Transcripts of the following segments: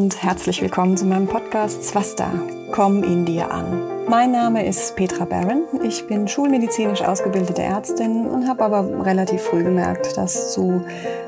und herzlich willkommen zu meinem Podcast Swasta. Komm in dir an. Mein Name ist Petra Barron. Ich bin schulmedizinisch ausgebildete Ärztin und habe aber relativ früh gemerkt, dass zu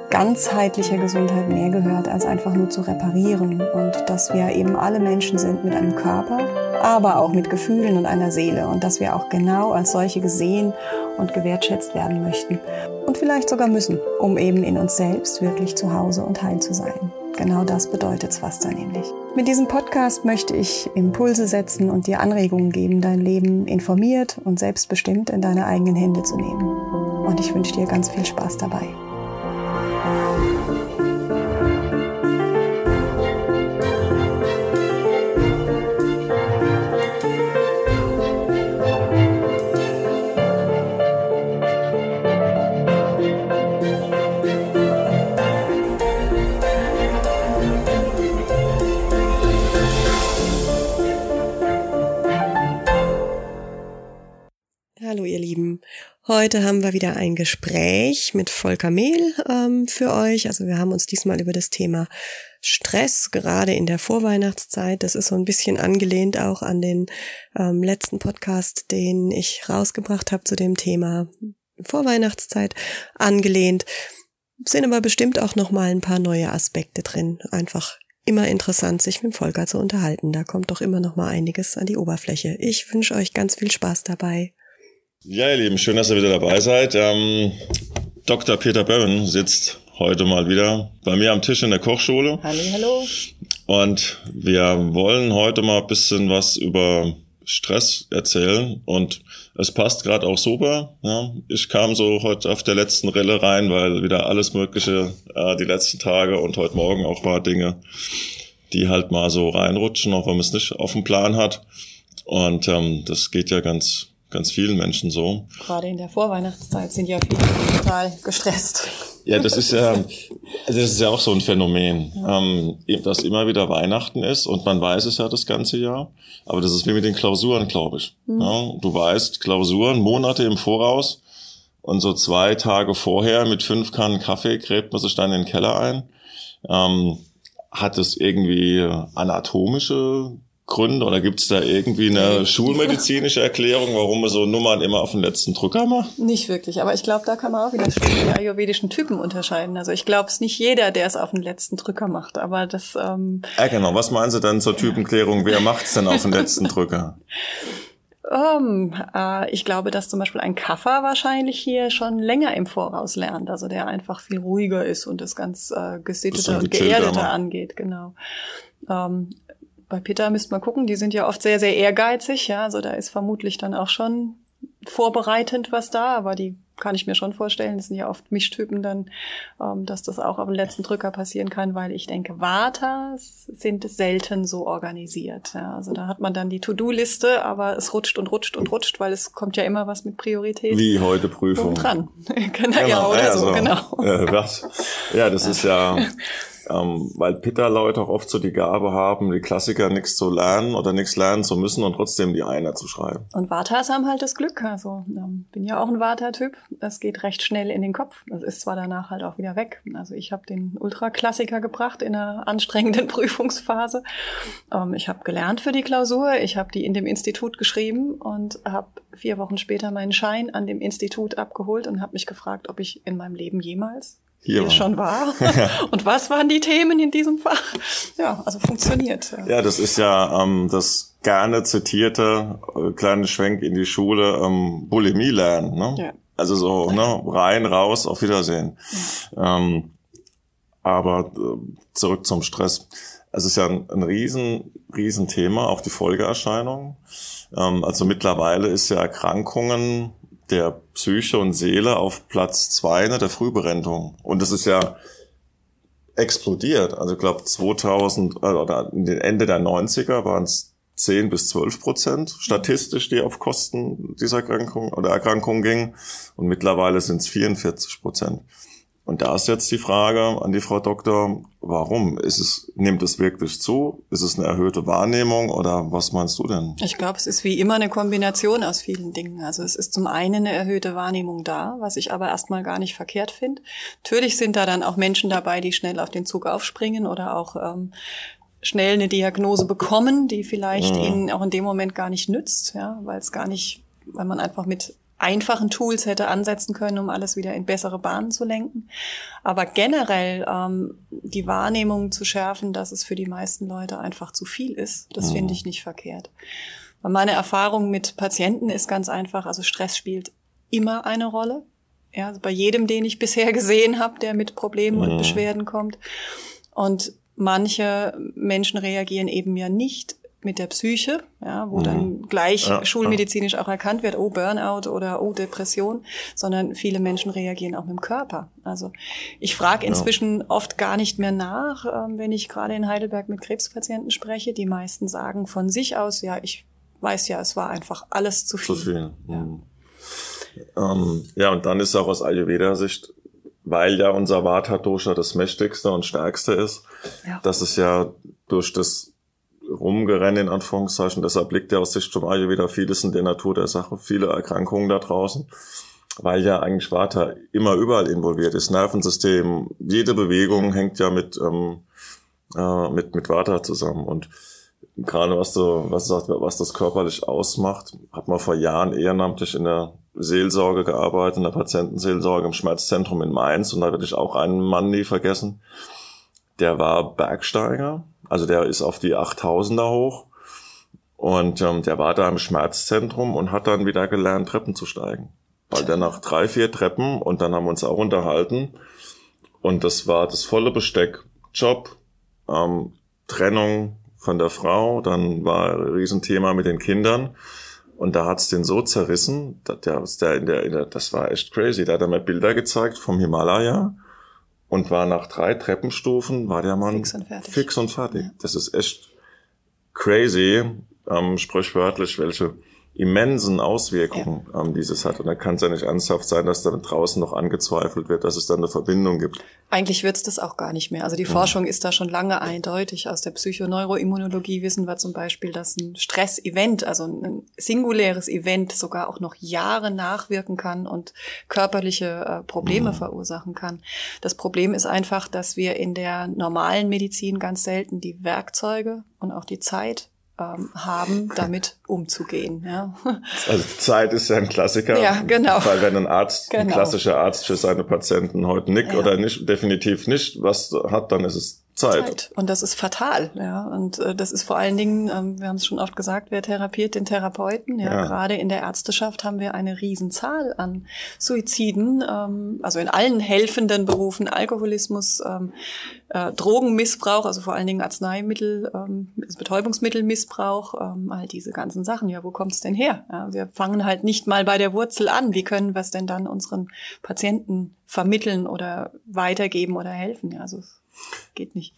ganzheitlicher Gesundheit mehr gehört, als einfach nur zu reparieren und dass wir eben alle Menschen sind mit einem Körper, aber auch mit Gefühlen und einer Seele und dass wir auch genau als solche gesehen und gewertschätzt werden möchten und vielleicht sogar müssen, um eben in uns selbst wirklich zu Hause und heil zu sein. Genau das bedeutet Swasta nämlich. Mit diesem Podcast möchte ich Impulse setzen und dir Anregungen geben, dein Leben informiert und selbstbestimmt in deine eigenen Hände zu nehmen. Und ich wünsche dir ganz viel Spaß dabei. Heute haben wir wieder ein Gespräch mit Volker Mehl ähm, für euch. Also wir haben uns diesmal über das Thema Stress, gerade in der Vorweihnachtszeit, das ist so ein bisschen angelehnt auch an den ähm, letzten Podcast, den ich rausgebracht habe zu dem Thema Vorweihnachtszeit, angelehnt. Sind aber bestimmt auch nochmal ein paar neue Aspekte drin. Einfach immer interessant, sich mit Volker zu unterhalten. Da kommt doch immer noch mal einiges an die Oberfläche. Ich wünsche euch ganz viel Spaß dabei. Ja, ihr Lieben, schön, dass ihr wieder dabei seid. Ähm, Dr. Peter Böwen sitzt heute mal wieder bei mir am Tisch in der Kochschule. Hallo, hallo. Und wir wollen heute mal ein bisschen was über Stress erzählen und es passt gerade auch super. Ja. Ich kam so heute auf der letzten Rille rein, weil wieder alles Mögliche äh, die letzten Tage und heute Morgen auch war Dinge, die halt mal so reinrutschen, auch wenn man es nicht auf dem Plan hat. Und ähm, das geht ja ganz ganz vielen Menschen so. Gerade in der Vorweihnachtszeit sind ja viele total gestresst. Ja, das ist ja, also das ist ja auch so ein Phänomen, ja. ähm, dass immer wieder Weihnachten ist und man weiß es ja das ganze Jahr. Aber das ist wie mit den Klausuren, glaube ich. Mhm. Ja, du weißt, Klausuren Monate im Voraus und so zwei Tage vorher mit fünf Kannen Kaffee gräbt man sich dann in den Keller ein. Ähm, hat es irgendwie anatomische Gründe oder gibt es da irgendwie eine schulmedizinische Erklärung, warum man so Nummern immer auf den letzten Drücker macht? Nicht wirklich, aber ich glaube, da kann man auch wieder die ayurvedischen Typen unterscheiden. Also ich glaube, es nicht jeder, der es auf den letzten Drücker macht, aber das... Ähm ja, genau. Was meinen Sie denn zur Typenklärung? Wer macht es denn auf den letzten Drücker? Um, äh, ich glaube, dass zum Beispiel ein Kaffer wahrscheinlich hier schon länger im Voraus lernt, also der einfach viel ruhiger ist und das ganz äh, gesitteter und geerdeter angeht, genau. Ähm, bei Peter müsste man gucken, die sind ja oft sehr, sehr ehrgeizig, ja, also da ist vermutlich dann auch schon vorbereitend was da, aber die kann ich mir schon vorstellen, das sind ja oft Mischtypen dann, ähm, dass das auch auf den letzten Drücker passieren kann, weil ich denke, Vatas sind selten so organisiert. Ja. Also da hat man dann die To-Do-Liste, aber es rutscht und rutscht und rutscht, weil es kommt ja immer was mit Priorität. Wie heute Prüfung. Dran. genau, ja, oder ja, so, so, genau. Äh, was? Ja, das ist ja ähm, weil Pitta-Leute auch oft so die Gabe haben, die Klassiker nichts zu lernen oder nichts lernen zu müssen und trotzdem die Einer zu schreiben. Und Vatas haben halt das Glück. Also ähm, bin ja auch ein Vata-Typ. Das geht recht schnell in den Kopf. Das ist zwar danach halt auch wieder weg. Also ich habe den Ultraklassiker gebracht in einer anstrengenden Prüfungsphase. Ähm, ich habe gelernt für die Klausur. Ich habe die in dem Institut geschrieben und habe vier Wochen später meinen Schein an dem Institut abgeholt und habe mich gefragt, ob ich in meinem Leben jemals hier, hier schon war. Und was waren die Themen in diesem Fach? Ja, also funktioniert. Ja, das ist ja ähm, das gerne zitierte äh, kleine Schwenk in die Schule ähm, Bulimie lernen. Ne? Ja. Also so ne, rein, raus, auf Wiedersehen. Ja. Ähm, aber äh, zurück zum Stress. Es ist ja ein, ein riesen, riesen Thema, auch die Folgeerscheinungen. Ähm, also mittlerweile ist ja Erkrankungen der Psyche und Seele auf Platz zwei ne, der Frühberentung. Und das ist ja explodiert. Also ich glaube 2000 äh, oder Ende der 90er waren es 10 bis 12 Prozent statistisch, die auf Kosten dieser Erkrankung oder Erkrankung gingen. Und mittlerweile sind es 44 Prozent. Und da ist jetzt die Frage an die Frau Doktor, warum? Ist es, nimmt es wirklich zu? Ist es eine erhöhte Wahrnehmung oder was meinst du denn? Ich glaube, es ist wie immer eine Kombination aus vielen Dingen. Also es ist zum einen eine erhöhte Wahrnehmung da, was ich aber erstmal gar nicht verkehrt finde. Natürlich sind da dann auch Menschen dabei, die schnell auf den Zug aufspringen oder auch ähm, schnell eine Diagnose bekommen, die vielleicht mhm. ihnen auch in dem Moment gar nicht nützt, ja, weil es gar nicht, weil man einfach mit einfachen Tools hätte ansetzen können, um alles wieder in bessere Bahnen zu lenken. Aber generell ähm, die Wahrnehmung zu schärfen, dass es für die meisten Leute einfach zu viel ist, das mhm. finde ich nicht verkehrt. Weil meine Erfahrung mit Patienten ist ganz einfach, also Stress spielt immer eine Rolle. Ja, also bei jedem, den ich bisher gesehen habe, der mit Problemen mhm. und Beschwerden kommt. Und manche Menschen reagieren eben ja nicht mit der Psyche, ja, wo mhm. dann gleich ja, schulmedizinisch auch erkannt wird, oh Burnout oder oh Depression, sondern viele Menschen reagieren auch mit dem Körper. Also ich frage inzwischen ja. oft gar nicht mehr nach, ähm, wenn ich gerade in Heidelberg mit Krebspatienten spreche. Die meisten sagen von sich aus, ja, ich weiß ja, es war einfach alles zu viel. Zu viel. Mhm. Ja. Ähm, ja, und dann ist auch aus Ayurveda-Sicht, weil ja unser Vata-Dosha das mächtigste und stärkste ist, ja. dass es ja durch das rumgerennen, in Anführungszeichen. Deshalb liegt ja aus Sicht zum Ayurveda vieles in der Natur der Sache, viele Erkrankungen da draußen, weil ja eigentlich Vata immer überall involviert ist. Nervensystem, jede Bewegung hängt ja mit, ähm, äh, mit, mit Vata zusammen. Und gerade was du, was sagt, was das körperlich ausmacht, hat man vor Jahren ehrenamtlich in der Seelsorge gearbeitet, in der Patientenseelsorge im Schmerzzentrum in Mainz und da werde ich auch einen Mann nie vergessen. Der war Bergsteiger also der ist auf die 8000er hoch und ähm, der war da im Schmerzzentrum und hat dann wieder gelernt, Treppen zu steigen. Weil der nach drei, vier Treppen und dann haben wir uns auch unterhalten und das war das volle Besteck. Job, ähm, Trennung von der Frau, dann war ein Riesenthema mit den Kindern. Und da hat's den so zerrissen, der, der, in der, in der, das war echt crazy. Da hat er mir Bilder gezeigt vom Himalaya und war nach drei Treppenstufen, war der Mann fix und fertig. Fix und fertig. Ja. Das ist echt crazy, ähm, sprichwörtlich, welche immensen Auswirkungen ja. ähm, dieses hat. Und da kann es ja nicht ernsthaft sein, dass dann draußen noch angezweifelt wird, dass es dann eine Verbindung gibt. Eigentlich wird es das auch gar nicht mehr. Also die mhm. Forschung ist da schon lange eindeutig. Aus der Psychoneuroimmunologie wissen wir zum Beispiel, dass ein Stressevent, also ein singuläres Event sogar auch noch Jahre nachwirken kann und körperliche äh, Probleme mhm. verursachen kann. Das Problem ist einfach, dass wir in der normalen Medizin ganz selten die Werkzeuge und auch die Zeit ähm, haben, damit umzugehen. Ja. Also Zeit ist ja ein Klassiker. Ja, genau. Weil wenn ein Arzt, genau. ein klassischer Arzt für seine Patienten heute nickt ja. oder nicht, definitiv nicht was hat, dann ist es Zeit. Zeit. Und das ist fatal, ja. Und äh, das ist vor allen Dingen, ähm, wir haben es schon oft gesagt, wer therapiert den Therapeuten. Ja, ja. gerade in der Ärzteschaft haben wir eine Riesenzahl an Suiziden, ähm, also in allen helfenden Berufen, Alkoholismus, ähm, äh, Drogenmissbrauch, also vor allen Dingen Arzneimittel, ähm, Betäubungsmittelmissbrauch, ähm, all diese ganzen Sachen. Ja, wo kommt's denn her? Ja, wir fangen halt nicht mal bei der Wurzel an. Wie können wir es denn dann unseren Patienten vermitteln oder weitergeben oder helfen? Ja, also geht nicht.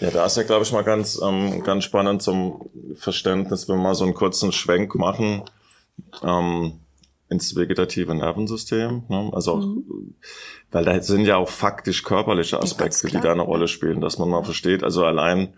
Ja, da ist ja, glaube ich, mal ganz, ähm, ganz spannend zum Verständnis, wenn wir mal so einen kurzen Schwenk machen ähm, ins vegetative Nervensystem. Ne? Also, mhm. weil da sind ja auch faktisch körperliche Aspekte, die da eine Rolle spielen, dass man mal versteht. Also allein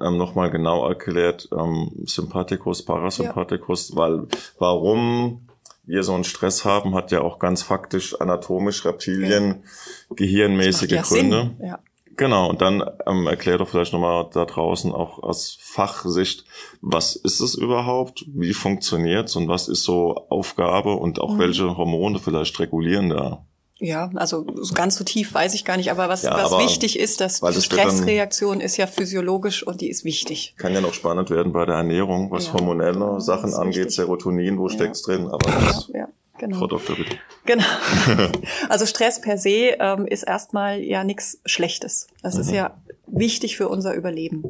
ähm, nochmal genau erklärt, ähm, Sympathikus, Parasympathikus, ja. weil warum wir so einen Stress haben, hat ja auch ganz faktisch anatomisch Reptilien, ja. gehirnmäßige ja Gründe. Sinn. Ja. Genau, und dann ähm, erklär doch vielleicht nochmal da draußen auch aus Fachsicht, was ist es überhaupt, wie funktioniert's und was ist so Aufgabe und auch mhm. welche Hormone vielleicht regulieren da? Ja, also ganz so tief weiß ich gar nicht, aber was, ja, was aber wichtig ist, dass die Stressreaktion ist ja physiologisch und die ist wichtig. Kann ja noch spannend werden bei der Ernährung, was ja, hormonelle Sachen angeht, wichtig. Serotonin, wo ja. steckt's drin, aber das ja, Genau. Frau Doktor, bitte. Genau. Also Stress per se ähm, ist erstmal ja nichts Schlechtes. Das mhm. ist ja wichtig für unser Überleben.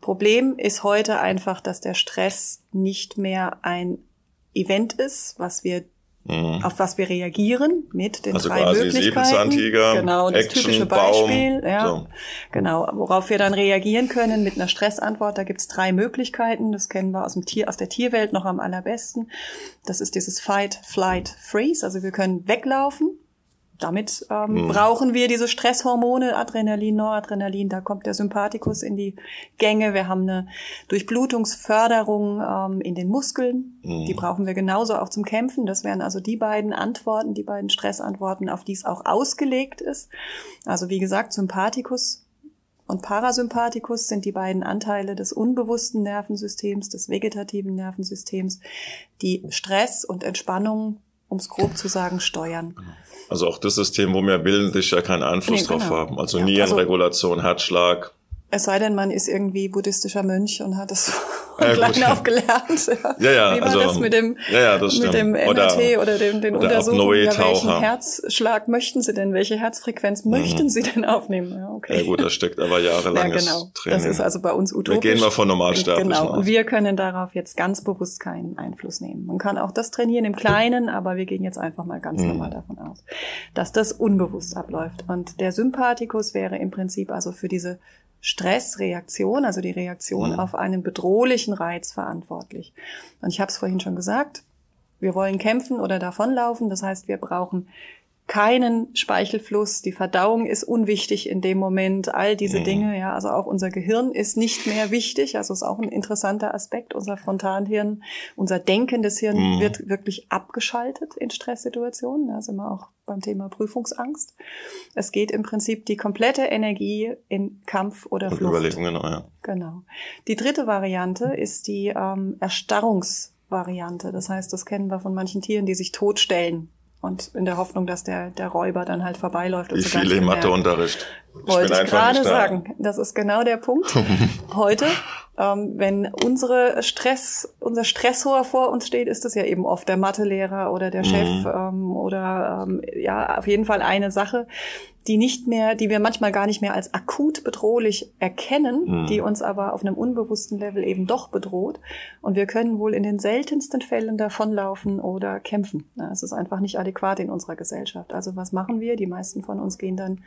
Problem ist heute einfach, dass der Stress nicht mehr ein Event ist, was wir mhm. auf was wir reagieren mit den also drei quasi Möglichkeiten. Genau, das Action, typische Beispiel. Baum, ja, so. Genau, worauf wir dann reagieren können mit einer Stressantwort. Da gibt's drei Möglichkeiten. Das kennen wir aus dem Tier, aus der Tierwelt noch am allerbesten. Das ist dieses Fight, Flight, Freeze. Also wir können weglaufen damit ähm, mhm. brauchen wir diese Stresshormone, Adrenalin, Noradrenalin, da kommt der Sympathikus in die Gänge. Wir haben eine Durchblutungsförderung ähm, in den Muskeln, mhm. die brauchen wir genauso auch zum Kämpfen. Das wären also die beiden Antworten, die beiden Stressantworten, auf die es auch ausgelegt ist. Also wie gesagt, Sympathikus und Parasympathikus sind die beiden Anteile des unbewussten Nervensystems, des vegetativen Nervensystems, die Stress und Entspannung, um es grob zu sagen, steuern. Also auch das System, wo wir willentlich ja keinen Einfluss nee, drauf genau. haben. Also ja, Nierenregulation, also, Herzschlag, es sei denn, man ist irgendwie buddhistischer Mönch und hat das ja, klein gut. aufgelernt. Ja, ja, Wie war also, das mit dem, ja, ja, das mit dem MRT oder, oder dem, den oder Untersuchungen? Ja, welchen Herzschlag möchten Sie denn? Welche Herzfrequenz mhm. möchten Sie denn aufnehmen? Ja, okay. Ja gut, das steckt aber jahrelanges ja, genau. Training. Das ist also bei uns utopisch. Wir gehen mal von Normalsterblichen Genau. Und wir können darauf jetzt ganz bewusst keinen Einfluss nehmen. Man kann auch das trainieren im Kleinen, aber wir gehen jetzt einfach mal ganz mhm. normal davon aus, dass das unbewusst abläuft. Und der Sympathikus wäre im Prinzip also für diese Stressreaktion, also die Reaktion mhm. auf einen bedrohlichen Reiz verantwortlich. Und ich habe es vorhin schon gesagt, wir wollen kämpfen oder davonlaufen. Das heißt, wir brauchen keinen Speichelfluss, die Verdauung ist unwichtig in dem Moment, all diese mhm. Dinge, ja, also auch unser Gehirn ist nicht mehr wichtig, also ist auch ein interessanter Aspekt, unser Frontalhirn, unser denkendes Hirn mhm. wird wirklich abgeschaltet in Stresssituationen, da sind wir auch beim Thema Prüfungsangst. Es geht im Prinzip die komplette Energie in Kampf oder Flucht. Überlegen, genau, ja. Genau. Die dritte Variante ist die ähm, Erstarrungsvariante. Das heißt, das kennen wir von manchen Tieren, die sich totstellen und in der Hoffnung, dass der, der Räuber dann halt vorbeiläuft. Wie viele im Matheunterricht? Wollte ich gerade sagen. Das ist genau der Punkt. Heute, ähm, wenn unsere Stress, unser Stressor vor uns steht, ist es ja eben oft der Mathelehrer oder der Chef mhm. ähm, oder ähm, ja, auf jeden Fall eine Sache, die nicht mehr, die wir manchmal gar nicht mehr als akut bedrohlich erkennen, mhm. die uns aber auf einem unbewussten Level eben doch bedroht. Und wir können wohl in den seltensten Fällen davonlaufen oder kämpfen. Es ist einfach nicht adäquat in unserer Gesellschaft. Also was machen wir? Die meisten von uns gehen dann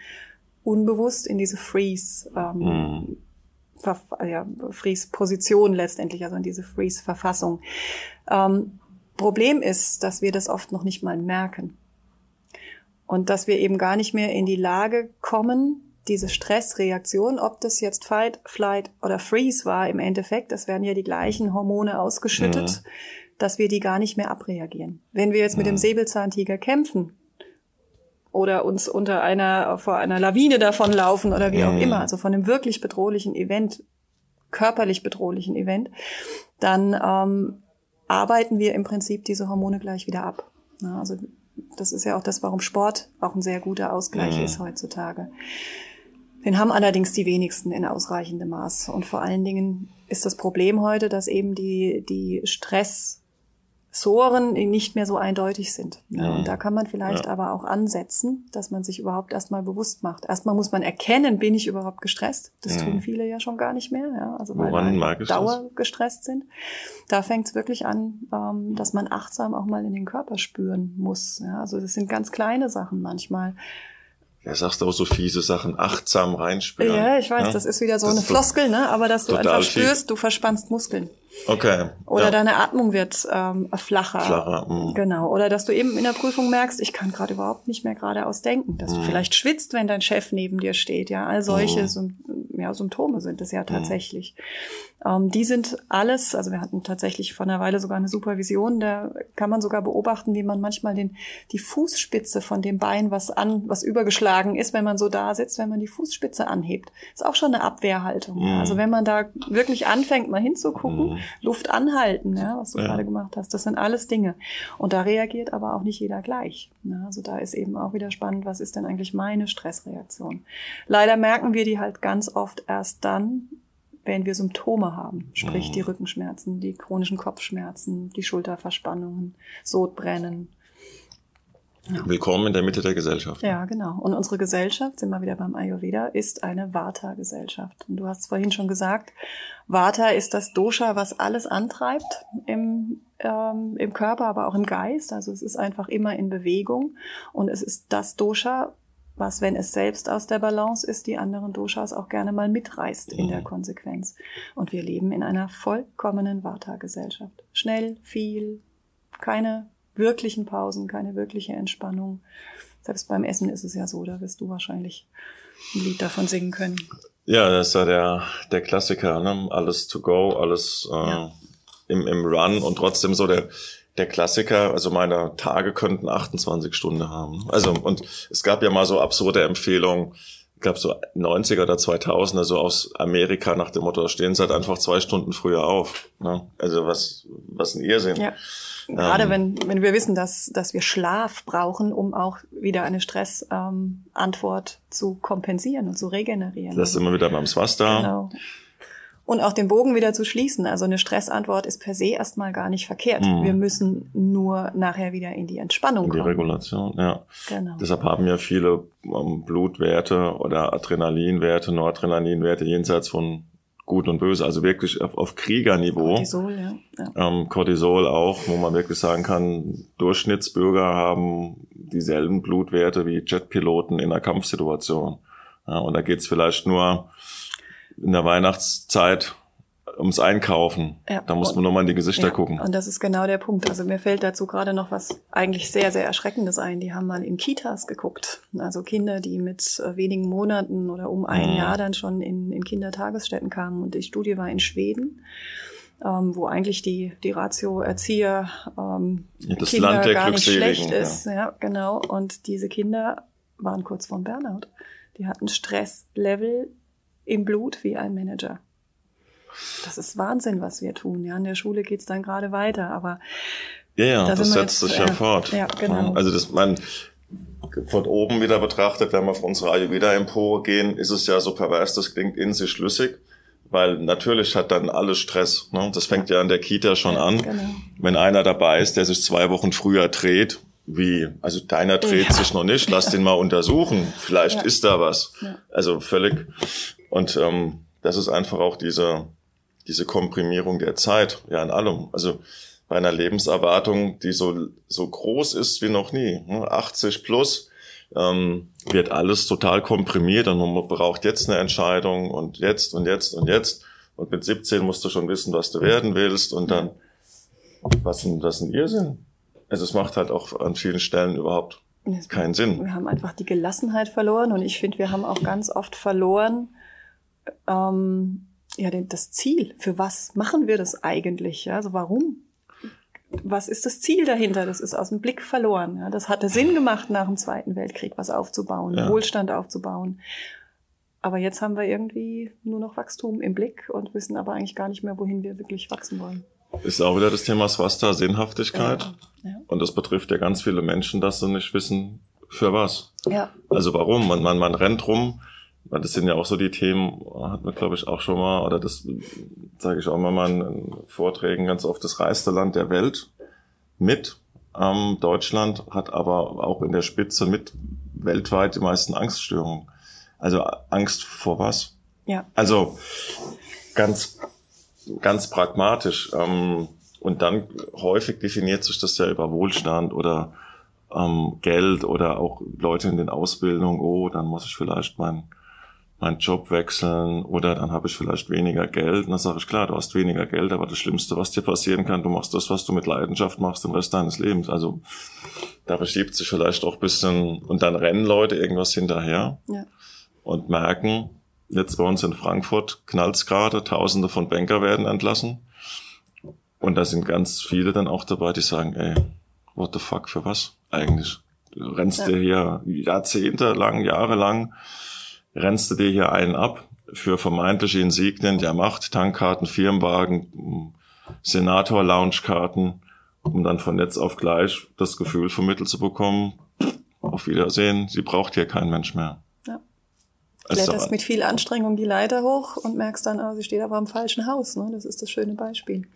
unbewusst in diese Freeze. Ähm, mhm. Ja, Freeze-Position letztendlich, also in diese Freeze-Verfassung. Ähm, Problem ist, dass wir das oft noch nicht mal merken. Und dass wir eben gar nicht mehr in die Lage kommen, diese Stressreaktion, ob das jetzt Fight, Flight oder Freeze war im Endeffekt, das werden ja die gleichen Hormone ausgeschüttet, ja. dass wir die gar nicht mehr abreagieren. Wenn wir jetzt ja. mit dem Säbelzahntiger kämpfen oder uns unter einer, vor einer Lawine davonlaufen oder wie ja. auch immer, also von einem wirklich bedrohlichen Event, körperlich bedrohlichen Event, dann ähm, arbeiten wir im Prinzip diese Hormone gleich wieder ab. also das ist ja auch das, warum Sport auch ein sehr guter Ausgleich mhm. ist heutzutage. Den haben allerdings die wenigsten in ausreichendem Maß. Und vor allen Dingen ist das Problem heute, dass eben die, die Stress, Soren nicht mehr so eindeutig sind. Ja, und da kann man vielleicht ja. aber auch ansetzen, dass man sich überhaupt erstmal bewusst macht. Erstmal muss man erkennen, bin ich überhaupt gestresst? Das ja. tun viele ja schon gar nicht mehr, ja, also weil wir Dauer gestresst sind. Da fängt es wirklich an, ähm, dass man achtsam auch mal in den Körper spüren muss. Ja, also das sind ganz kleine Sachen manchmal. Ja, sagst du auch so fiese Sachen, achtsam reinspüren. Ja, ich weiß, das ist wieder so das eine Floskel, ne? Aber dass du einfach spürst, du verspannst Muskeln. Okay. Oder ja. deine Atmung wird ähm, flacher. Flacher. Mh. Genau. Oder dass du eben in der Prüfung merkst, ich kann gerade überhaupt nicht mehr geradeaus denken. Dass mh. du vielleicht schwitzt, wenn dein Chef neben dir steht. Ja, all solche Sym ja, Symptome sind es ja tatsächlich. Ähm, die sind alles, also wir hatten tatsächlich vor einer Weile sogar eine Supervision, da kann man sogar beobachten, wie man manchmal den, die Fußspitze von dem Bein, was an, was übergeschlagen ist, wenn man so da sitzt, wenn man die Fußspitze anhebt. Ist auch schon eine Abwehrhaltung. Mhm. Also wenn man da wirklich anfängt, mal hinzugucken, mhm. Luft anhalten, ja, was du ja. gerade gemacht hast, das sind alles Dinge. Und da reagiert aber auch nicht jeder gleich. Ja, also da ist eben auch wieder spannend, was ist denn eigentlich meine Stressreaktion? Leider merken wir die halt ganz oft erst dann, wenn wir Symptome haben, sprich mhm. die Rückenschmerzen, die chronischen Kopfschmerzen, die Schulterverspannungen, Sodbrennen. Ja. Willkommen in der Mitte der Gesellschaft. Ja, genau. Und unsere Gesellschaft, sind wir wieder beim Ayurveda, ist eine Vata-Gesellschaft. Und du hast vorhin schon gesagt, Vata ist das Dosha, was alles antreibt im, ähm, im Körper, aber auch im Geist. Also es ist einfach immer in Bewegung. Und es ist das Dosha, was, wenn es selbst aus der Balance ist, die anderen Doshas auch gerne mal mitreißt in der mhm. Konsequenz. Und wir leben in einer vollkommenen Vata-Gesellschaft. Schnell, viel, keine wirklichen Pausen, keine wirkliche Entspannung. Selbst beim Essen ist es ja so, da wirst du wahrscheinlich ein Lied davon singen können. Ja, das ist ja der, der Klassiker, ne? Alles to go, alles äh, ja. im, im Run und trotzdem so der, der Klassiker, also meine Tage könnten 28 Stunden haben. Also, und es gab ja mal so absurde Empfehlungen, glaube so 90er oder 2000er, so aus Amerika nach dem Motto, stehen sie halt einfach zwei Stunden früher auf. Ne? Also was, was ein Irrsinn. Ja. Gerade ähm, wenn, wenn wir wissen, dass, dass wir Schlaf brauchen, um auch wieder eine Stressantwort ähm, zu kompensieren und zu regenerieren. Das ist immer wieder beim Swasta. Genau. Und auch den Bogen wieder zu schließen. Also eine Stressantwort ist per se erstmal gar nicht verkehrt. Mhm. Wir müssen nur nachher wieder in die Entspannung kommen. In die Regulation, ja. Genau. Deshalb haben ja viele ähm, Blutwerte oder Adrenalinwerte, Noradrenalinwerte jenseits von Gut und Böse, also wirklich auf, auf Kriegerniveau. Cortisol, ja. ja. Ähm, Cortisol auch, wo man wirklich sagen kann, Durchschnittsbürger haben dieselben Blutwerte wie Jetpiloten in einer Kampfsituation. Ja, und da geht's vielleicht nur in der Weihnachtszeit ums Einkaufen. Ja, da muss man nur mal in die Gesichter ja, gucken. Und das ist genau der Punkt. Also mir fällt dazu gerade noch was eigentlich sehr, sehr Erschreckendes ein. Die haben mal in Kitas geguckt. Also Kinder, die mit äh, wenigen Monaten oder um ein mhm. Jahr dann schon in, in Kindertagesstätten kamen. Und die Studie war in Schweden. Ähm, wo eigentlich die, die Ratio Erzieher ähm, das Kinder Land der gar nicht schlecht ist. Ja. ja, genau. Und diese Kinder waren kurz vorm Burnout. Die hatten Stresslevel im Blut wie ein Manager. Das ist Wahnsinn, was wir tun. Ja, in der Schule geht's dann gerade weiter, aber ja, ja, da das setzt sich ja, ja fort. Ja, genau. Also das man von oben wieder betrachtet, wenn wir auf unsere Ayurveda-Empore gehen, ist es ja so pervers, das klingt in sich schlüssig, weil natürlich hat dann alles Stress. Ne? Das fängt ja. ja an der Kita schon ja, an. Genau. Wenn einer dabei ist, der sich zwei Wochen früher dreht, wie, also deiner dreht ja. sich noch nicht, lass den mal untersuchen, vielleicht ist da was. Also völlig. Und ähm, das ist einfach auch diese, diese Komprimierung der Zeit, ja, in allem. Also bei einer Lebenserwartung, die so, so groß ist wie noch nie, 80 ne, plus, ähm, wird alles total komprimiert und man braucht jetzt eine Entscheidung und jetzt und jetzt und jetzt. Und mit 17 musst du schon wissen, was du werden willst und dann, was ein, was ein Irrsinn. Also es macht halt auch an vielen Stellen überhaupt keinen Sinn. Wir haben einfach die Gelassenheit verloren und ich finde, wir haben auch ganz oft verloren, ähm, ja, das Ziel. Für was machen wir das eigentlich? Ja, also warum? Was ist das Ziel dahinter? Das ist aus dem Blick verloren. Ja, das hatte Sinn gemacht, nach dem Zweiten Weltkrieg was aufzubauen, ja. Wohlstand aufzubauen. Aber jetzt haben wir irgendwie nur noch Wachstum im Blick und wissen aber eigentlich gar nicht mehr, wohin wir wirklich wachsen wollen. Ist auch wieder das Thema Swasta, Sinnhaftigkeit. Ja, ja. Und das betrifft ja ganz viele Menschen, dass sie nicht wissen, für was. Ja. Also warum? Man, man, man rennt rum, das sind ja auch so die Themen, hat man glaube ich auch schon mal, oder das zeige ich auch mal in Vorträgen ganz oft, das reichste Land der Welt mit. Ähm, Deutschland hat aber auch in der Spitze mit weltweit die meisten Angststörungen. Also Angst vor was? Ja. Also ganz, ganz pragmatisch. Ähm, und dann häufig definiert sich das ja über Wohlstand oder ähm, Geld oder auch Leute in den Ausbildungen. Oh, dann muss ich vielleicht mein meinen Job wechseln oder dann habe ich vielleicht weniger Geld. Und dann sage ich, klar, du hast weniger Geld, aber das Schlimmste, was dir passieren kann, du machst das, was du mit Leidenschaft machst, den Rest deines Lebens. Also da verschiebt sich vielleicht auch bisschen und dann rennen Leute irgendwas hinterher ja. und merken, jetzt bei uns in Frankfurt knallt's gerade, tausende von Banker werden entlassen. Und da sind ganz viele dann auch dabei, die sagen, ey, what the fuck, für was eigentlich? Du rennst ja. dir hier Jahrzehnte lang, Jahre lang rennst du dir hier einen ab für vermeintliche Insignien der Macht, Tankkarten, Firmenwagen, Senator-Loungekarten, um dann von Netz auf gleich das Gefühl vermittelt zu bekommen, auf Wiedersehen, sie braucht hier kein Mensch mehr. Ja. Kletterst mit viel Anstrengung die Leiter hoch und merkst dann, oh, sie steht aber am falschen Haus. Ne? Das ist das schöne Beispiel.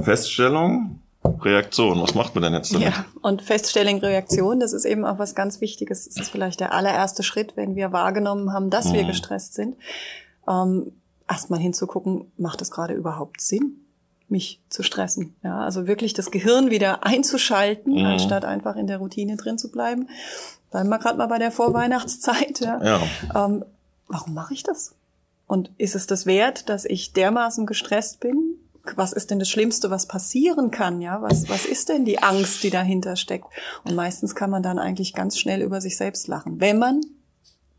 Feststellung, Reaktion. Was macht man denn jetzt damit? Ja, und Feststellung, Reaktion, das ist eben auch was ganz Wichtiges. Das ist vielleicht der allererste Schritt, wenn wir wahrgenommen haben, dass mhm. wir gestresst sind. Ähm, Erstmal hinzugucken, macht es gerade überhaupt Sinn, mich zu stressen? Ja, also wirklich das Gehirn wieder einzuschalten, mhm. anstatt einfach in der Routine drin zu bleiben. Bleiben wir gerade mal bei der Vorweihnachtszeit. Ja. ja. Ähm, warum mache ich das? Und ist es das wert, dass ich dermaßen gestresst bin, was ist denn das Schlimmste, was passieren kann? Ja, was, was ist denn die Angst, die dahinter steckt? Und meistens kann man dann eigentlich ganz schnell über sich selbst lachen, wenn man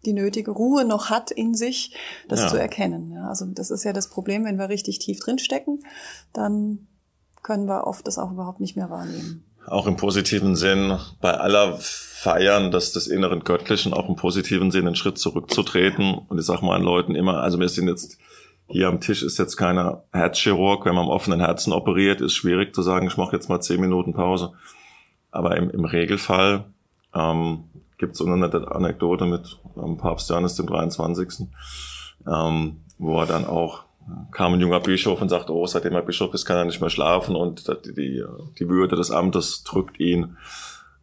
die nötige Ruhe noch hat in sich, das ja. zu erkennen. Ja, also das ist ja das Problem, wenn wir richtig tief drin stecken, dann können wir oft das auch überhaupt nicht mehr wahrnehmen. Auch im positiven Sinn, bei aller feiern, dass des inneren Göttlichen auch im positiven Sinne einen Schritt zurückzutreten. Und ich sage meinen Leuten immer, also wir sind jetzt hier am Tisch ist jetzt keiner Herzchirurg, wenn man am offenen Herzen operiert, ist schwierig zu sagen, ich mache jetzt mal zehn Minuten Pause. Aber im, im Regelfall ähm, gibt es so eine Anekdote mit ähm, Papst Johannes dem 23., ähm, wo er dann auch kam ein junger Bischof und sagte, oh, seitdem er Bischof ist, kann er nicht mehr schlafen und die, die, die Würde des Amtes drückt ihn.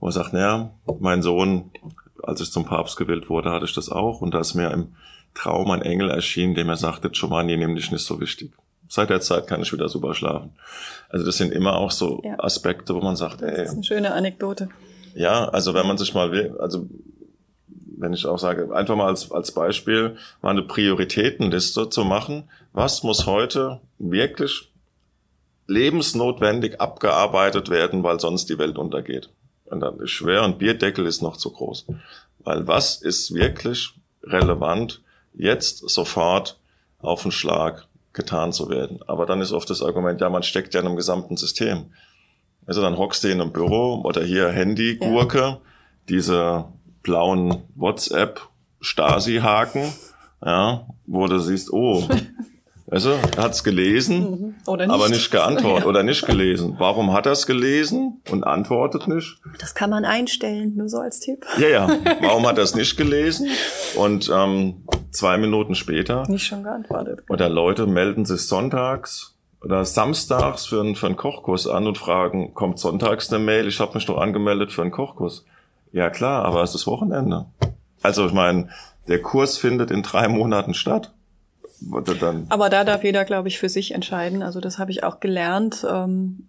Wo er sagt, naja, mein Sohn, als ich zum Papst gewählt wurde, hatte ich das auch und da ist mir im Traum ein Engel erschienen, dem er sagte, Giovanni, nimm dich nicht so wichtig. Seit der Zeit kann ich wieder super schlafen. Also das sind immer auch so ja. Aspekte, wo man sagt, ey. Das ist eine schöne Anekdote. Ja, also wenn man sich mal will, also wenn ich auch sage, einfach mal als, als Beispiel mal eine Prioritätenliste zu machen. Was muss heute wirklich lebensnotwendig abgearbeitet werden, weil sonst die Welt untergeht? Und dann ist schwer und Bierdeckel ist noch zu groß. Weil was ist wirklich relevant, jetzt sofort auf den Schlag getan zu werden? Aber dann ist oft das Argument, ja, man steckt ja in einem gesamten System. Also dann hockst du in einem Büro oder hier Handy-Gurke, ja. diese blauen WhatsApp-Stasi-Haken, ja, wo du siehst, oh, also, er hat's gelesen, mhm. nicht. aber nicht geantwortet ja. oder nicht gelesen. Warum hat er es gelesen und antwortet nicht? Das kann man einstellen, nur so als Tipp. Ja, ja. Warum hat er es nicht gelesen? Und ähm, zwei Minuten später. Nicht schon geantwortet. Oder Leute melden sich sonntags oder samstags für einen, für einen Kochkurs an und fragen, kommt sonntags eine Mail, ich habe mich doch angemeldet für einen Kochkurs. Ja klar, aber es ist Wochenende. Also ich meine, der Kurs findet in drei Monaten statt. Aber da darf jeder, glaube ich, für sich entscheiden. Also das habe ich auch gelernt. Ähm,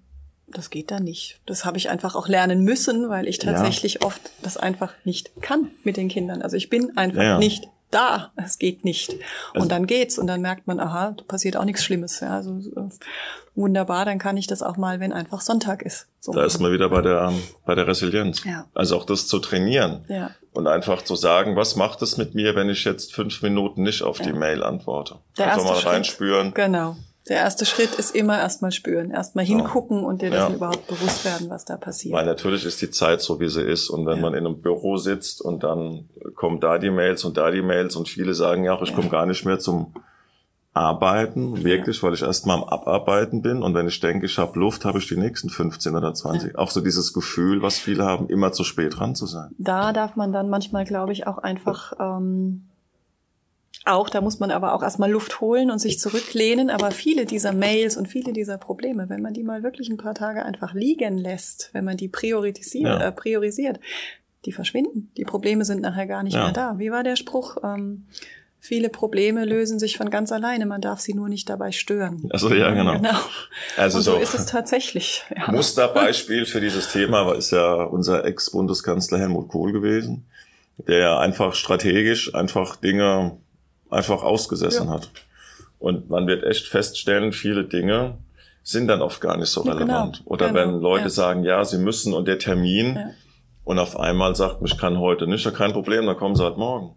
das geht da nicht. Das habe ich einfach auch lernen müssen, weil ich tatsächlich ja. oft das einfach nicht kann mit den Kindern. Also ich bin einfach ja. nicht da, es geht nicht. Also, und dann geht's und dann merkt man, aha, passiert auch nichts Schlimmes. Ja, also äh, wunderbar, dann kann ich das auch mal, wenn einfach Sonntag ist. So. Da ist man wieder bei der bei der Resilienz. Ja. Also auch das zu trainieren ja. und einfach zu sagen, was macht es mit mir, wenn ich jetzt fünf Minuten nicht auf ja. die Mail antworte? Der einfach mal reinspüren. Genau. Der erste Schritt ist immer erstmal spüren, erstmal hingucken und dir dessen ja. überhaupt bewusst werden, was da passiert. Weil natürlich ist die Zeit so, wie sie ist. Und wenn ja. man in einem Büro sitzt und dann kommen da die Mails und da die Mails und viele sagen ja auch, ich ja. komme gar nicht mehr zum Arbeiten, wirklich, weil ich erstmal am Abarbeiten bin. Und wenn ich denke, ich habe Luft, habe ich die nächsten 15 oder 20. Auch so dieses Gefühl, was viele haben, immer zu spät dran zu sein. Da darf man dann manchmal, glaube ich, auch einfach ähm, auch, da muss man aber auch erstmal Luft holen und sich zurücklehnen. Aber viele dieser Mails und viele dieser Probleme, wenn man die mal wirklich ein paar Tage einfach liegen lässt, wenn man die priorisiert, ja. äh, priorisiert die verschwinden. Die Probleme sind nachher gar nicht ja. mehr da. Wie war der Spruch? Ähm, viele Probleme lösen sich von ganz alleine. Man darf sie nur nicht dabei stören. Also ja, genau. genau. Also und so, so ist es tatsächlich. Ja. Musterbeispiel für dieses Thema ist ja unser Ex-Bundeskanzler Helmut Kohl gewesen, der einfach strategisch einfach Dinge einfach ausgesessen ja. hat. Und man wird echt feststellen, viele Dinge sind dann oft gar nicht so ja, genau. relevant. Genau. Oder genau. wenn Leute ja. sagen, ja, sie müssen und der Termin und auf einmal sagt, ich kann heute nicht, ja kein Problem, dann kommen sie halt morgen.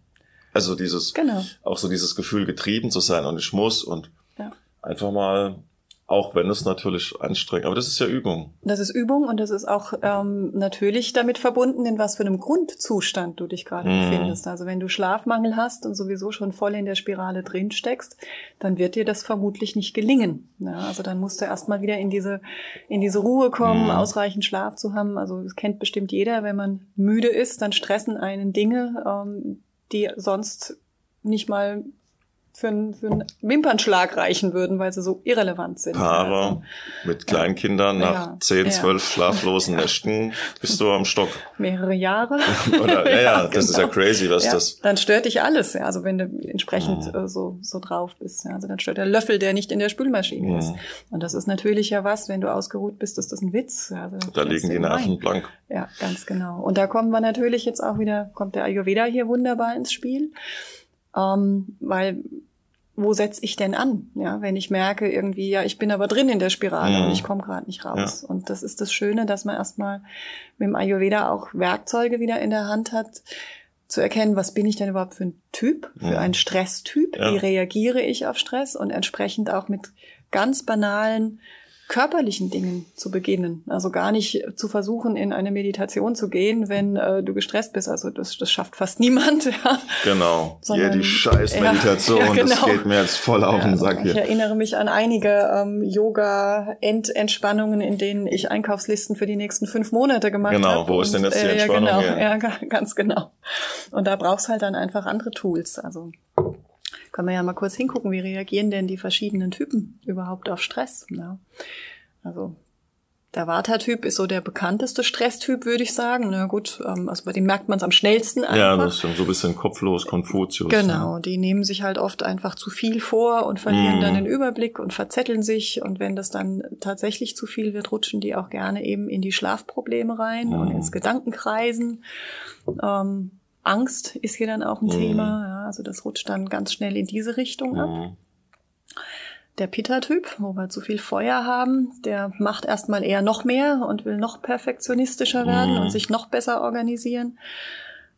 Also dieses, genau. auch so dieses Gefühl getrieben zu sein und ich muss und einfach mal auch wenn es natürlich anstrengend, aber das ist ja Übung. Das ist Übung und das ist auch ähm, natürlich damit verbunden, in was für einem Grundzustand du dich gerade mhm. befindest. Also wenn du Schlafmangel hast und sowieso schon voll in der Spirale drin steckst, dann wird dir das vermutlich nicht gelingen. Ja, also dann musst du erstmal wieder in diese, in diese Ruhe kommen, mhm. ausreichend Schlaf zu haben. Also das kennt bestimmt jeder, wenn man müde ist, dann stressen einen Dinge, ähm, die sonst nicht mal für, einen, für einen Wimpernschlag reichen würden, weil sie so irrelevant sind. Paare also, mit Kleinkindern ja, nach zehn, zwölf ja. schlaflosen Nächten bist du am Stock. Mehrere Jahre. Oder, ja, ja, das genau. ist ja genau. crazy, was das. Dann stört dich alles, ja, also wenn du entsprechend mhm. so, so drauf bist. Ja. Also dann stört der Löffel, der nicht in der Spülmaschine mhm. ist. Und das ist natürlich ja was, wenn du ausgeruht bist, ist das ein Witz. Also, da liegen die Nerven blank. Ja, ganz genau. Und da kommen wir natürlich jetzt auch wieder, kommt der Ayurveda hier wunderbar ins Spiel. Ähm, weil wo setze ich denn an? Ja, wenn ich merke irgendwie, ja, ich bin aber drin in der Spirale mhm. und ich komme gerade nicht raus. Ja. Und das ist das Schöne, dass man erstmal mit dem Ayurveda auch Werkzeuge wieder in der Hand hat, zu erkennen, was bin ich denn überhaupt für ein Typ, für mhm. ein Stresstyp, ja. wie reagiere ich auf Stress und entsprechend auch mit ganz banalen körperlichen Dingen zu beginnen. Also gar nicht zu versuchen, in eine Meditation zu gehen, wenn äh, du gestresst bist. Also das, das schafft fast niemand. Ja. Genau. Sondern, ja, die scheiß Meditation, ja, genau. das geht mir jetzt voll auf den Sack hier. Ich erinnere mich an einige ähm, Yoga-Entspannungen, in denen ich Einkaufslisten für die nächsten fünf Monate gemacht habe. Genau, wo ist denn jetzt die Entspannung? Äh, ja, genau, ja, ganz genau. Und da brauchst halt dann einfach andere Tools. Also können wir ja mal kurz hingucken, wie reagieren denn die verschiedenen Typen überhaupt auf Stress. Ja. Also der Vata-Typ ist so der bekannteste Stresstyp, würde ich sagen. Na gut, ähm, also bei dem merkt man es am schnellsten einfach. Ja, das ist dann so ein bisschen kopflos, Konfuzius. Genau, die nehmen sich halt oft einfach zu viel vor und verlieren mm. dann den Überblick und verzetteln sich. Und wenn das dann tatsächlich zu viel wird, rutschen die auch gerne eben in die Schlafprobleme rein mm. und ins Gedankenkreisen. Ähm, Angst ist hier dann auch ein mhm. Thema. Ja, also das rutscht dann ganz schnell in diese Richtung ab. Mhm. Der Pitta-Typ, wo wir zu viel Feuer haben, der macht erstmal eher noch mehr und will noch perfektionistischer werden mhm. und sich noch besser organisieren.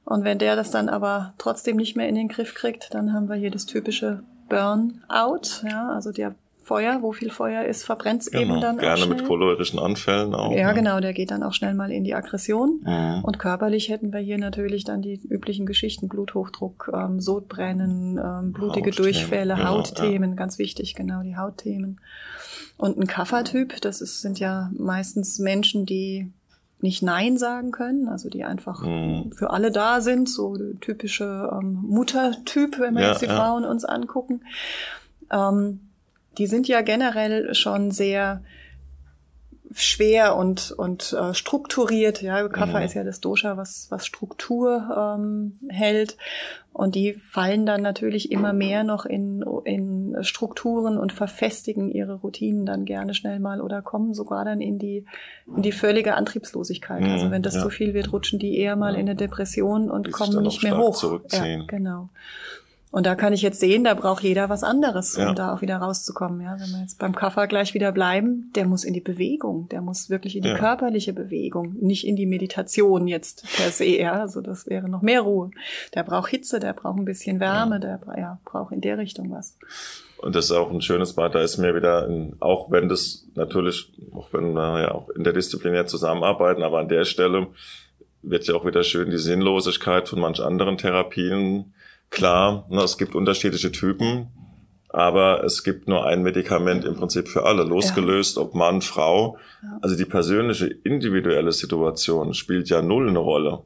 Und wenn der das dann aber trotzdem nicht mehr in den Griff kriegt, dann haben wir hier das typische Burnout. Ja, also der Feuer, wo viel Feuer ist, verbrennt es genau, eben dann gerne auch mit cholerischen Anfällen auch. Ja, ne? genau, der geht dann auch schnell mal in die Aggression. Mhm. Und körperlich hätten wir hier natürlich dann die üblichen Geschichten, Bluthochdruck, ähm, Sodbrennen, ähm, blutige Hautthemen, Durchfälle, genau, Hautthemen, ja. ganz wichtig, genau, die Hautthemen. Und ein Kaffertyp, das ist, sind ja meistens Menschen, die nicht Nein sagen können, also die einfach mhm. für alle da sind, so typische ähm, Muttertyp, wenn wir ja, jetzt die ja. Frauen uns angucken. Ähm, die sind ja generell schon sehr schwer und und äh, strukturiert. Ja, Kapha mhm. ist ja das Dosha, was was Struktur ähm, hält, und die fallen dann natürlich immer mehr noch in in Strukturen und verfestigen ihre Routinen dann gerne schnell mal oder kommen sogar dann in die in die völlige Antriebslosigkeit. Mhm, also wenn das ja. zu viel wird, rutschen die eher mal ja. in eine Depression und die kommen nicht mehr hoch. Zurückziehen. Ja, genau. Und da kann ich jetzt sehen, da braucht jeder was anderes, um ja. da auch wieder rauszukommen. Ja, wenn wir jetzt beim Kaffer gleich wieder bleiben, der muss in die Bewegung, der muss wirklich in die ja. körperliche Bewegung, nicht in die Meditation jetzt per se. Ja, also das wäre noch mehr Ruhe. Der braucht Hitze, der braucht ein bisschen Wärme, ja. der ja, braucht in der Richtung was. Und das ist auch ein schönes Part, da ist mir wieder, ein, auch wenn das natürlich, auch wenn wir ja auch interdisziplinär zusammenarbeiten, aber an der Stelle wird ja auch wieder schön die Sinnlosigkeit von manch anderen Therapien Klar, ne, es gibt unterschiedliche Typen, aber es gibt nur ein Medikament im Prinzip für alle, losgelöst, ja. ob Mann, Frau. Ja. Also die persönliche, individuelle Situation spielt ja null eine Rolle,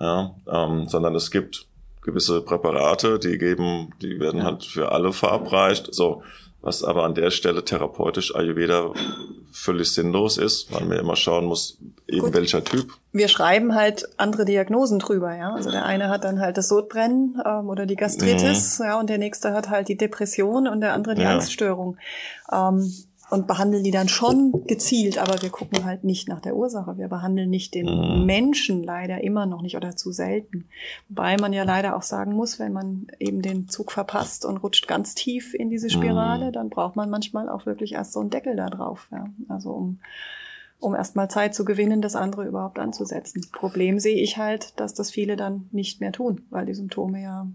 ja, ähm, sondern es gibt gewisse Präparate, die geben, die werden halt für alle verabreicht. So, was aber an der Stelle therapeutisch Ayurveda völlig sinnlos ist, weil man immer schauen muss, eben Gut. welcher Typ. Wir schreiben halt andere Diagnosen drüber, ja. Also der eine hat dann halt das Sodbrennen ähm, oder die Gastritis, mhm. ja, und der nächste hat halt die Depression und der andere die ja. Angststörung. Ähm, und behandeln die dann schon gezielt, aber wir gucken halt nicht nach der Ursache. Wir behandeln nicht den mhm. Menschen leider immer noch nicht oder zu selten. Wobei man ja leider auch sagen muss, wenn man eben den Zug verpasst und rutscht ganz tief in diese Spirale, mhm. dann braucht man manchmal auch wirklich erst so einen Deckel da drauf. Ja. Also um um erstmal Zeit zu gewinnen, das andere überhaupt anzusetzen. Problem sehe ich halt, dass das viele dann nicht mehr tun, weil die Symptome ja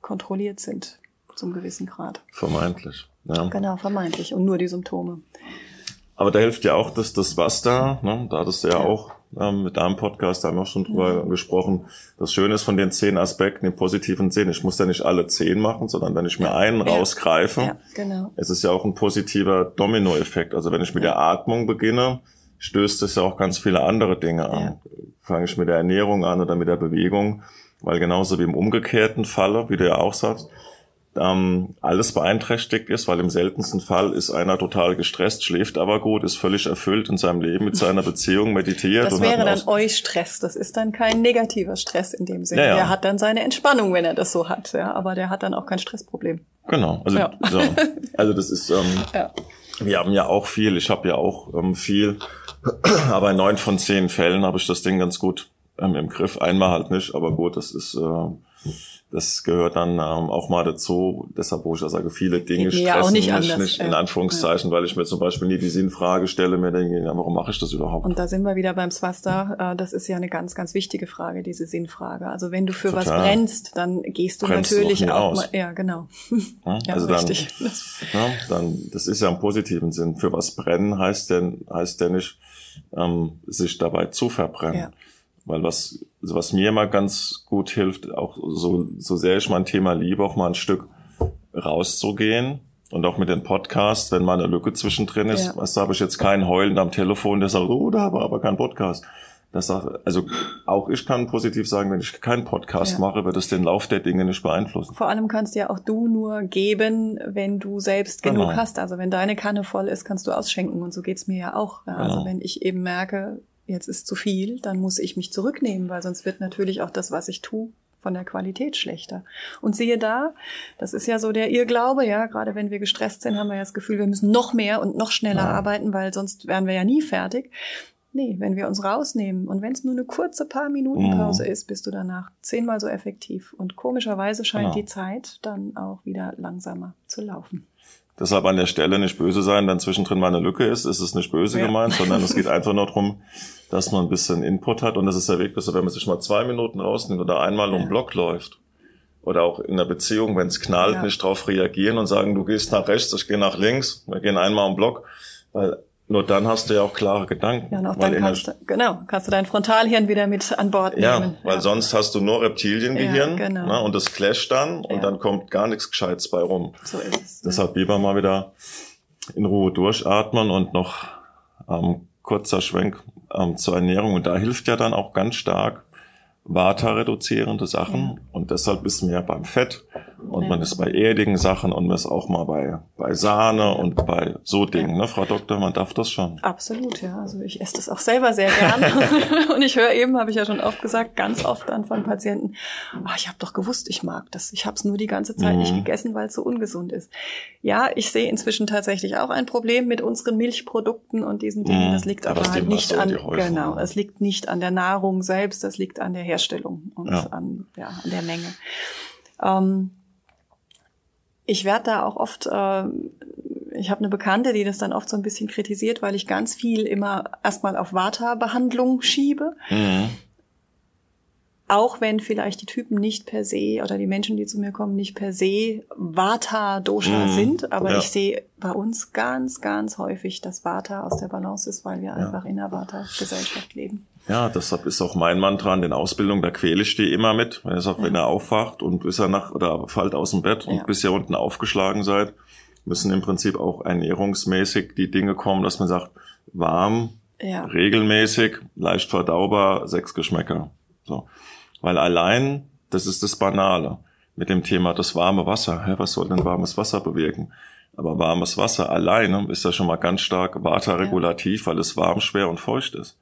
kontrolliert sind zum gewissen Grad. Vermeintlich. Ja. Genau, vermeintlich. Und nur die Symptome. Aber da hilft ja auch das, das Vasta, ne? da hattest du ja, ja. auch ähm, mit deinem Podcast, da haben wir auch schon drüber mhm. gesprochen. Das Schöne ist von den zehn Aspekten im positiven Sinn, ich muss ja nicht alle zehn machen, sondern wenn ich mir einen ja. rausgreife, ja, genau. es ist ja auch ein positiver Dominoeffekt. Also wenn ich mit der Atmung beginne, stößt es ja auch ganz viele andere Dinge an. Fange ich mit der Ernährung an oder mit der Bewegung, weil genauso wie im umgekehrten Falle, wie du ja auch sagst, ähm, alles beeinträchtigt ist, weil im seltensten Fall ist einer total gestresst, schläft aber gut, ist völlig erfüllt in seinem Leben mit seiner Beziehung, meditiert. Das wäre dann euch Stress. Das ist dann kein negativer Stress in dem Sinne. Ja, ja. Der hat dann seine Entspannung, wenn er das so hat. Ja, aber der hat dann auch kein Stressproblem. Genau. Also, ja. so. also das ist. Ähm, ja. Wir haben ja auch viel. Ich habe ja auch ähm, viel, aber in neun von zehn Fällen habe ich das Ding ganz gut ähm, im Griff. Einmal halt nicht, aber gut, das ist. Äh, das gehört dann ähm, auch mal dazu. Deshalb, wo ich ja sage, viele Dinge stressen ja, auch nicht mich anders, nicht, in Anführungszeichen, ja. weil ich mir zum Beispiel nie die Sinnfrage stelle, mir denke, ja, warum mache ich das überhaupt? Und da sind wir wieder beim Swasta. Äh, das ist ja eine ganz, ganz wichtige Frage, diese Sinnfrage. Also wenn du für Total. was brennst, dann gehst du Brennst natürlich du auch, auch mal, ja, genau. Ja, also dann, ja, dann, das ist ja im positiven Sinn. Für was brennen heißt denn, heißt denn nicht, ähm, sich dabei zu verbrennen. Weil was, also was mir immer ganz gut hilft, auch so, so sehr ich mein Thema liebe, auch mal ein Stück rauszugehen. Und auch mit den Podcasts, wenn mal eine Lücke zwischendrin ist, ja. was da habe ich jetzt keinen Heulen am Telefon, der sagt, oh, da habe aber keinen Podcast. Das sagt, also auch ich kann positiv sagen, wenn ich keinen Podcast ja. mache, wird es den Lauf der Dinge nicht beeinflussen. Vor allem kannst ja auch du nur geben, wenn du selbst genau. genug hast. Also wenn deine Kanne voll ist, kannst du ausschenken. Und so geht's mir ja auch. Also genau. Also wenn ich eben merke, jetzt ist zu viel, dann muss ich mich zurücknehmen, weil sonst wird natürlich auch das, was ich tue, von der Qualität schlechter. Und siehe da, das ist ja so der Irrglaube, ja, gerade wenn wir gestresst sind, haben wir ja das Gefühl, wir müssen noch mehr und noch schneller ja. arbeiten, weil sonst wären wir ja nie fertig. Nee, wenn wir uns rausnehmen und wenn es nur eine kurze paar Minuten mhm. Pause mhm. ist, bist du danach zehnmal so effektiv. Und komischerweise scheint genau. die Zeit dann auch wieder langsamer zu laufen. Deshalb an der Stelle nicht böse sein, wenn zwischendrin mal eine Lücke ist, ist es nicht böse ja. gemeint, sondern es geht einfach nur darum, dass man ein bisschen Input hat. Und das ist der Weg, dass wenn man sich mal zwei Minuten rausnimmt oder einmal ja. um Block läuft, oder auch in der Beziehung, wenn es knallt, ja. nicht drauf reagieren und sagen, du gehst nach rechts, ich gehe nach links, wir gehen einmal um Block, weil nur dann hast du ja auch klare Gedanken. Ja, und auch dann kannst du, genau, kannst du dein Frontalhirn wieder mit an Bord nehmen. Ja, weil ja. sonst hast du nur Reptiliengehirn ja, genau. ne, und das clasht dann und ja. dann kommt gar nichts Gescheites bei rum. So ist es. Deshalb lieber mal wieder in Ruhe durchatmen und noch ähm, kurzer Schwenk ähm, zur Ernährung. Und da hilft ja dann auch ganz stark Vata-reduzierende Sachen und deshalb ist mehr beim Fett und ja. man ist bei erdigen Sachen und man ist auch mal bei, bei Sahne und bei so Dingen, ne, Frau Doktor, man darf das schon. Absolut, ja. Also ich esse das auch selber sehr gerne und ich höre eben, habe ich ja schon oft gesagt, ganz oft dann von Patienten, ach, ich habe doch gewusst, ich mag das. Ich habe es nur die ganze Zeit mhm. nicht gegessen, weil es so ungesund ist. Ja, ich sehe inzwischen tatsächlich auch ein Problem mit unseren Milchprodukten und diesen Dingen. Mhm. Das liegt aber, aber halt nicht an, genau, es liegt nicht an der Nahrung selbst, das liegt an der Herstellung Herstellung und ja. An, ja, an der Menge. Ähm, ich werde da auch oft, äh, ich habe eine Bekannte, die das dann oft so ein bisschen kritisiert, weil ich ganz viel immer erstmal auf Vata-Behandlung schiebe. Mhm. Auch wenn vielleicht die Typen nicht per se oder die Menschen, die zu mir kommen, nicht per se Vata-Dosha mhm. sind, aber ja. ich sehe bei uns ganz, ganz häufig, dass Vata aus der Balance ist, weil wir ja. einfach in einer Vata-Gesellschaft leben. Ja, deshalb ist auch mein Mantra in den Ausbildungen, da quäle ich die immer mit. Wenn er sagt, ja. wenn er aufwacht und bis er nach oder fällt aus dem Bett und ja. bis ihr unten aufgeschlagen seid, müssen im Prinzip auch ernährungsmäßig die Dinge kommen, dass man sagt, warm, ja. regelmäßig, leicht verdaubar, sechs Geschmäcker. So. Weil allein, das ist das Banale mit dem Thema das warme Wasser. Hä, was soll denn warmes Wasser bewirken? Aber warmes Wasser alleine ist ja schon mal ganz stark vata-regulativ, weil es warm, schwer und feucht ist.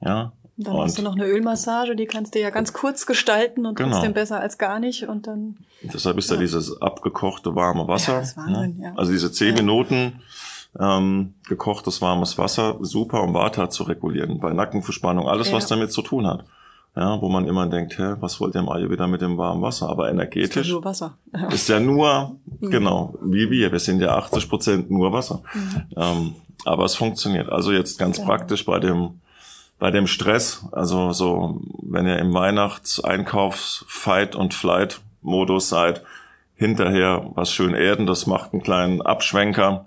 Ja, dann und hast du noch eine Ölmassage, die kannst du ja ganz kurz gestalten und genau. trotzdem besser als gar nicht. Und dann. Deshalb ist ja, ja dieses abgekochte warme Wasser. Ja, das ist Wahnsinn, ne? ja. Also diese zehn ja. Minuten ähm, gekochtes warmes Wasser, super, um Vata zu regulieren. Bei Nackenverspannung, alles, ja. was damit zu tun hat. Ja, wo man immer denkt, hä, was wollt ihr im Ayurveda mit dem warmen Wasser? Aber energetisch. Ist ja nur Wasser. ist ja nur, mhm. genau, wie wir. Wir sind ja 80 Prozent nur Wasser. Mhm. Ähm, aber es funktioniert. Also jetzt ganz genau. praktisch bei dem bei dem Stress, also so, wenn ihr im Weihnachtseinkaufs Fight und Flight Modus seid, hinterher was schön erden, das macht einen kleinen Abschwenker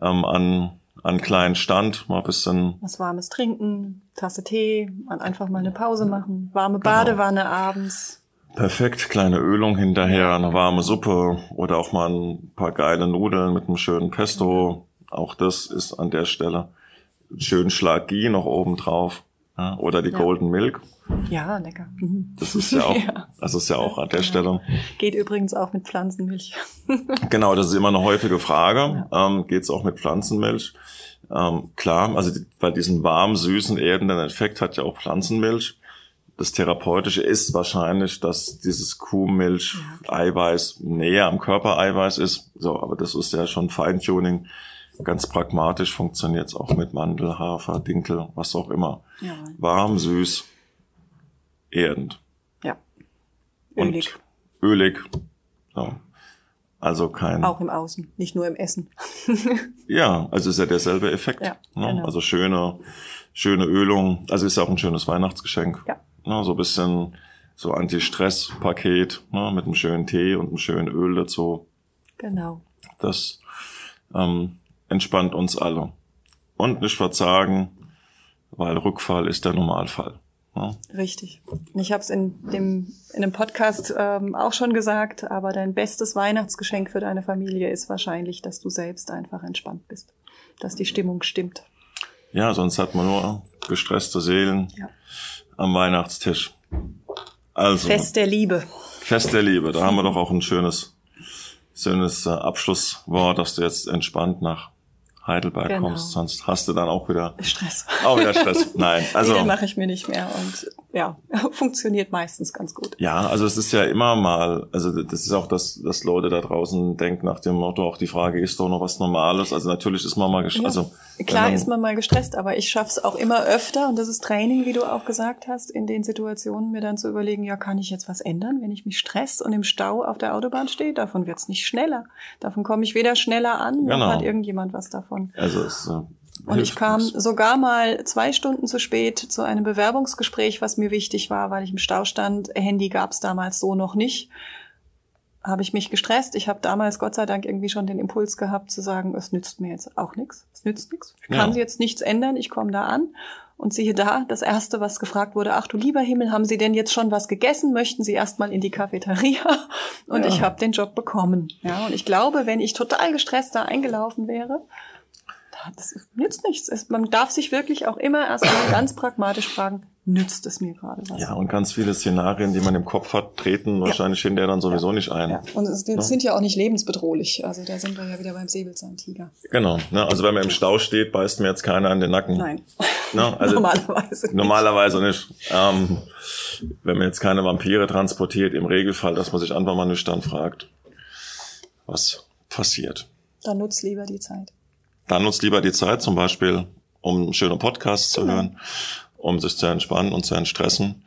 ähm, an an kleinen Stand, mal ein bisschen was warmes trinken, Tasse Tee, einfach mal eine Pause machen, warme genau. Badewanne genau. abends. Perfekt, kleine Ölung hinterher, eine warme Suppe oder auch mal ein paar geile Nudeln mit einem schönen Pesto. Auch das ist an der Stelle schön Schlag Ghee noch oben drauf. Ja, oder die ja. Golden Milk. Ja, lecker. Mhm. Das ist ja auch, ja. das ist ja auch an der Stelle. Geht übrigens auch mit Pflanzenmilch. genau, das ist immer eine häufige Frage. Ja. Ähm, Geht es auch mit Pflanzenmilch? Ähm, klar, also die, bei diesem warm, süßen, erdenden Effekt hat ja auch Pflanzenmilch. Das Therapeutische ist wahrscheinlich, dass dieses Kuhmilch-Eiweiß näher am Körpereiweiß ist. So, aber das ist ja schon Feintuning ganz pragmatisch funktioniert es auch mit Mandel, Hafer, Dinkel, was auch immer. Ja. Warm, süß, erdend. Ja. Ölig. ölig. So. Also kein. Auch im Außen, nicht nur im Essen. ja, also ist ja derselbe Effekt. Ja, ne? genau. Also schöne, schöne Ölung. Also ist ja auch ein schönes Weihnachtsgeschenk. Ja. Ne? So ein bisschen so Anti-Stress-Paket ne? mit einem schönen Tee und einem schönen Öl dazu. Genau. Das ähm, entspannt uns alle. Und nicht verzagen, weil Rückfall ist der Normalfall. Ja. Richtig. Ich habe es in dem in dem Podcast ähm, auch schon gesagt, aber dein bestes Weihnachtsgeschenk für deine Familie ist wahrscheinlich, dass du selbst einfach entspannt bist, dass die Stimmung stimmt. Ja, sonst hat man nur gestresste Seelen ja. am Weihnachtstisch. Also Fest der Liebe. Fest der Liebe. Da haben wir doch auch ein schönes schönes äh, Abschlusswort, dass du jetzt entspannt nach Heidelberg genau. kommst, sonst hast du dann auch wieder Stress. Auch wieder Stress. Nein, also nee, mache ich mir nicht mehr und ja, funktioniert meistens ganz gut. Ja, also es ist ja immer mal, also das ist auch das, dass Leute da draußen denken nach dem Motto, auch die Frage ist doch noch was Normales. Also natürlich ist man mal gestresst. Ja, also klar man, ist man mal gestresst, aber ich schaff's auch immer öfter und das ist Training, wie du auch gesagt hast, in den Situationen mir dann zu überlegen, ja, kann ich jetzt was ändern, wenn ich mich stress und im Stau auf der Autobahn stehe? Davon wird's nicht schneller. Davon komme ich weder schneller an, noch genau. hat irgendjemand was davon. Also es und ich kam sogar mal zwei Stunden zu spät zu einem Bewerbungsgespräch, was mir wichtig war, weil ich im Stau stand. Handy gab es damals so noch nicht. Habe ich mich gestresst. Ich habe damals Gott sei Dank irgendwie schon den Impuls gehabt zu sagen, es nützt mir jetzt auch nichts. Es nützt nichts. Ich kann ja. jetzt nichts ändern. Ich komme da an und siehe da, das erste, was gefragt wurde, ach du lieber Himmel, haben Sie denn jetzt schon was gegessen? Möchten Sie erstmal in die Cafeteria? Und ja. ich habe den Job bekommen. Ja, und ich glaube, wenn ich total gestresst da eingelaufen wäre, das nützt nichts. man darf sich wirklich auch immer erstmal ganz pragmatisch fragen, nützt es mir gerade was? Ja, und ganz viele Szenarien, die man im Kopf hat, treten ja. wahrscheinlich hinterher dann sowieso ja. nicht ein. Ja. Und es, die sind ja auch nicht lebensbedrohlich. Also da sind wir ja wieder beim Säbelzahntiger. Genau. Ne? Also wenn man im Stau steht, beißt mir jetzt keiner an den Nacken. Nein. Ne? Also normalerweise nicht. Normalerweise nicht. Ähm, wenn man jetzt keine Vampire transportiert, im Regelfall, dass man sich einfach mal nüchtern fragt, was passiert. Dann nutzt lieber die Zeit. Dann nutzt lieber die Zeit, zum Beispiel, um schöne Podcasts zu genau. hören, um sich zu entspannen und zu entstressen.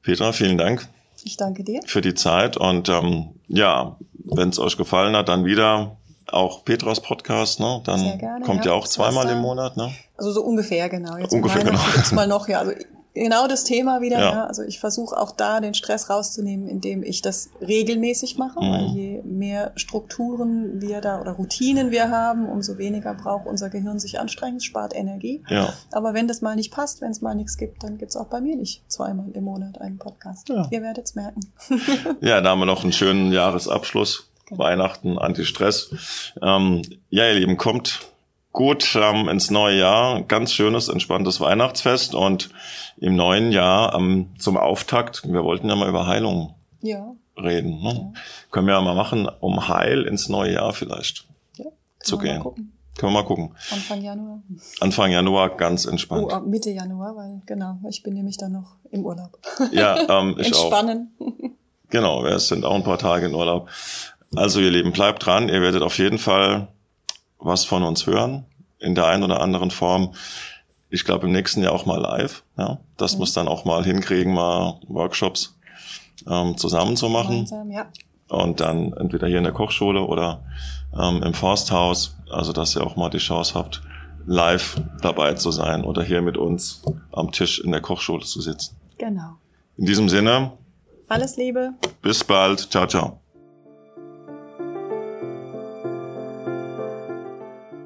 Petra, vielen Dank. Ich danke dir. Für die Zeit. Und ähm, ja, wenn es euch gefallen hat, dann wieder auch Petras Podcast, ne? Dann gerne, kommt ja, ja auch zweimal im Monat, ne? Also so ungefähr, genau. Jetzt ungefähr, genau. Jetzt mal noch, ja. Also genau das Thema wieder. Ja. ja. Also ich versuche auch da den Stress rauszunehmen, indem ich das regelmäßig mache, mhm. weil je mehr Strukturen wir da oder Routinen wir haben, umso weniger braucht unser Gehirn sich anstrengen, spart Energie. Ja. Aber wenn das mal nicht passt, wenn es mal nichts gibt, dann gibt's auch bei mir nicht zweimal im Monat einen Podcast. Ja. Ihr werdet's merken. ja, da haben wir noch einen schönen Jahresabschluss. Genau. Weihnachten, Anti-Stress. Ähm, ja, ihr Lieben, kommt gut ähm, ins neue Jahr. Ganz schönes, entspanntes Weihnachtsfest und im neuen Jahr ähm, zum Auftakt, wir wollten ja mal über Heilung ja. reden. Ne? Ja. Können wir ja mal machen, um heil ins neue Jahr vielleicht ja, zu gehen. Können wir mal gucken. Anfang Januar. Anfang Januar ganz entspannt. Oh, Mitte Januar, weil genau, ich bin nämlich dann noch im Urlaub. Ja, ähm, ich Entspannen. auch. Genau, wir sind auch ein paar Tage in Urlaub. Also ihr Lieben, bleibt dran. Ihr werdet auf jeden Fall was von uns hören in der einen oder anderen Form. Ich glaube im nächsten Jahr auch mal live. Ja, das mhm. muss dann auch mal hinkriegen, mal Workshops ähm, zusammen zu machen. Ja. Und dann entweder hier in der Kochschule oder ähm, im Forsthaus, also dass ihr auch mal die Chance habt, live dabei zu sein oder hier mit uns am Tisch in der Kochschule zu sitzen. Genau. In diesem Sinne. Alles Liebe. Bis bald. Ciao, ciao.